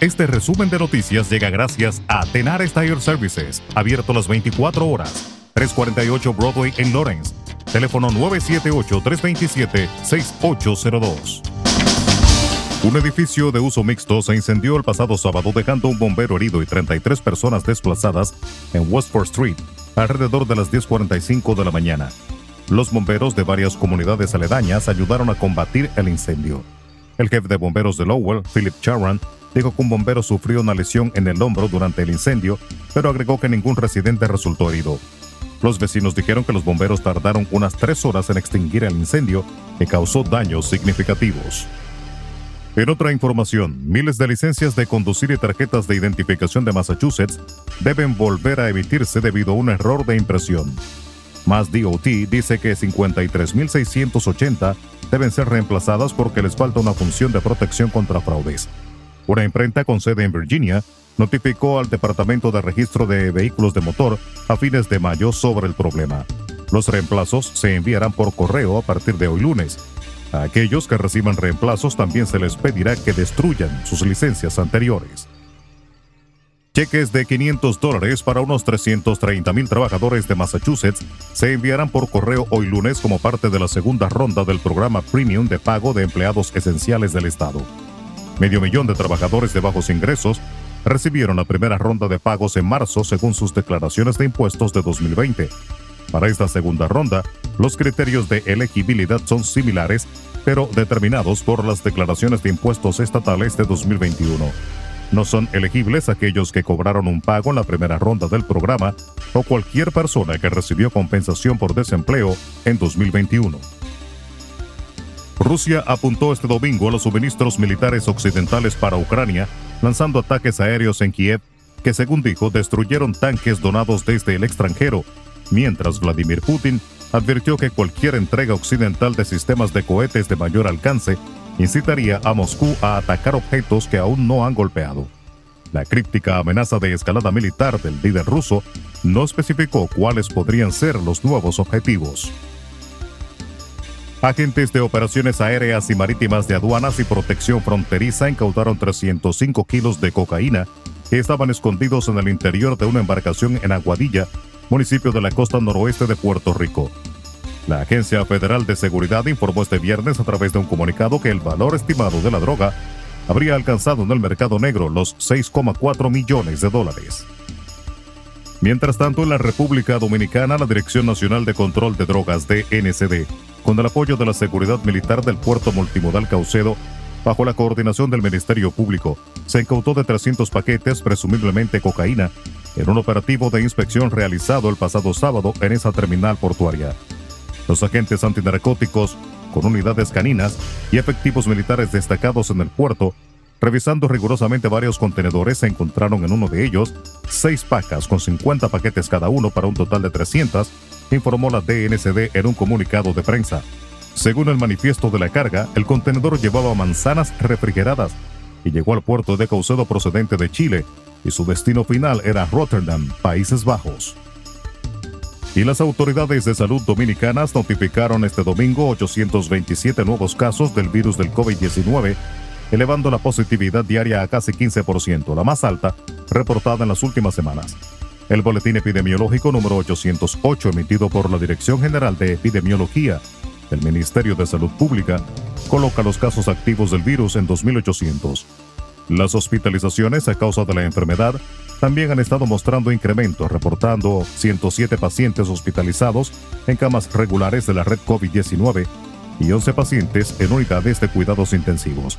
Este resumen de noticias llega gracias a Tenar Tire Services, abierto las 24 horas. 348 Broadway en Lawrence. Teléfono 978-327-6802. Un edificio de uso mixto se incendió el pasado sábado dejando un bombero herido y 33 personas desplazadas en Westford Street alrededor de las 10.45 de la mañana. Los bomberos de varias comunidades aledañas ayudaron a combatir el incendio. El jefe de bomberos de Lowell, Philip Charan, dijo que un bombero sufrió una lesión en el hombro durante el incendio, pero agregó que ningún residente resultó herido. Los vecinos dijeron que los bomberos tardaron unas tres horas en extinguir el incendio que causó daños significativos. En otra información, miles de licencias de conducir y tarjetas de identificación de Massachusetts deben volver a emitirse debido a un error de impresión. Más DOT dice que 53.680 deben ser reemplazadas porque les falta una función de protección contra fraudes. Una imprenta con sede en Virginia notificó al Departamento de Registro de Vehículos de Motor a fines de mayo sobre el problema. Los reemplazos se enviarán por correo a partir de hoy lunes. A aquellos que reciban reemplazos también se les pedirá que destruyan sus licencias anteriores. Cheques de 500 dólares para unos 330 mil trabajadores de Massachusetts se enviarán por correo hoy lunes como parte de la segunda ronda del programa Premium de pago de empleados esenciales del Estado. Medio millón de trabajadores de bajos ingresos recibieron la primera ronda de pagos en marzo según sus declaraciones de impuestos de 2020. Para esta segunda ronda, los criterios de elegibilidad son similares, pero determinados por las declaraciones de impuestos estatales de 2021. No son elegibles aquellos que cobraron un pago en la primera ronda del programa o cualquier persona que recibió compensación por desempleo en 2021. Rusia apuntó este domingo a los suministros militares occidentales para Ucrania, lanzando ataques aéreos en Kiev que, según dijo, destruyeron tanques donados desde el extranjero, mientras Vladimir Putin advirtió que cualquier entrega occidental de sistemas de cohetes de mayor alcance incitaría a Moscú a atacar objetos que aún no han golpeado. La críptica amenaza de escalada militar del líder ruso no especificó cuáles podrían ser los nuevos objetivos. Agentes de operaciones aéreas y marítimas de aduanas y protección fronteriza incautaron 305 kilos de cocaína que estaban escondidos en el interior de una embarcación en Aguadilla, municipio de la costa noroeste de Puerto Rico. La Agencia Federal de Seguridad informó este viernes a través de un comunicado que el valor estimado de la droga habría alcanzado en el mercado negro los 6,4 millones de dólares. Mientras tanto, en la República Dominicana, la Dirección Nacional de Control de Drogas, DNCD, con el apoyo de la Seguridad Militar del Puerto Multimodal Caucedo, bajo la coordinación del Ministerio Público, se incautó de 300 paquetes, presumiblemente cocaína, en un operativo de inspección realizado el pasado sábado en esa terminal portuaria. Los agentes antinarcóticos, con unidades caninas y efectivos militares destacados en el puerto, Revisando rigurosamente varios contenedores, se encontraron en uno de ellos seis pacas con 50 paquetes cada uno para un total de 300, informó la DNCD en un comunicado de prensa. Según el manifiesto de la carga, el contenedor llevaba manzanas refrigeradas y llegó al puerto de Caucedo procedente de Chile, y su destino final era Rotterdam, Países Bajos. Y las autoridades de salud dominicanas notificaron este domingo 827 nuevos casos del virus del COVID-19 elevando la positividad diaria a casi 15%, la más alta reportada en las últimas semanas. El boletín epidemiológico número 808 emitido por la Dirección General de Epidemiología del Ministerio de Salud Pública coloca los casos activos del virus en 2.800. Las hospitalizaciones a causa de la enfermedad también han estado mostrando incremento, reportando 107 pacientes hospitalizados en camas regulares de la red COVID-19 y 11 pacientes en unidades de cuidados intensivos.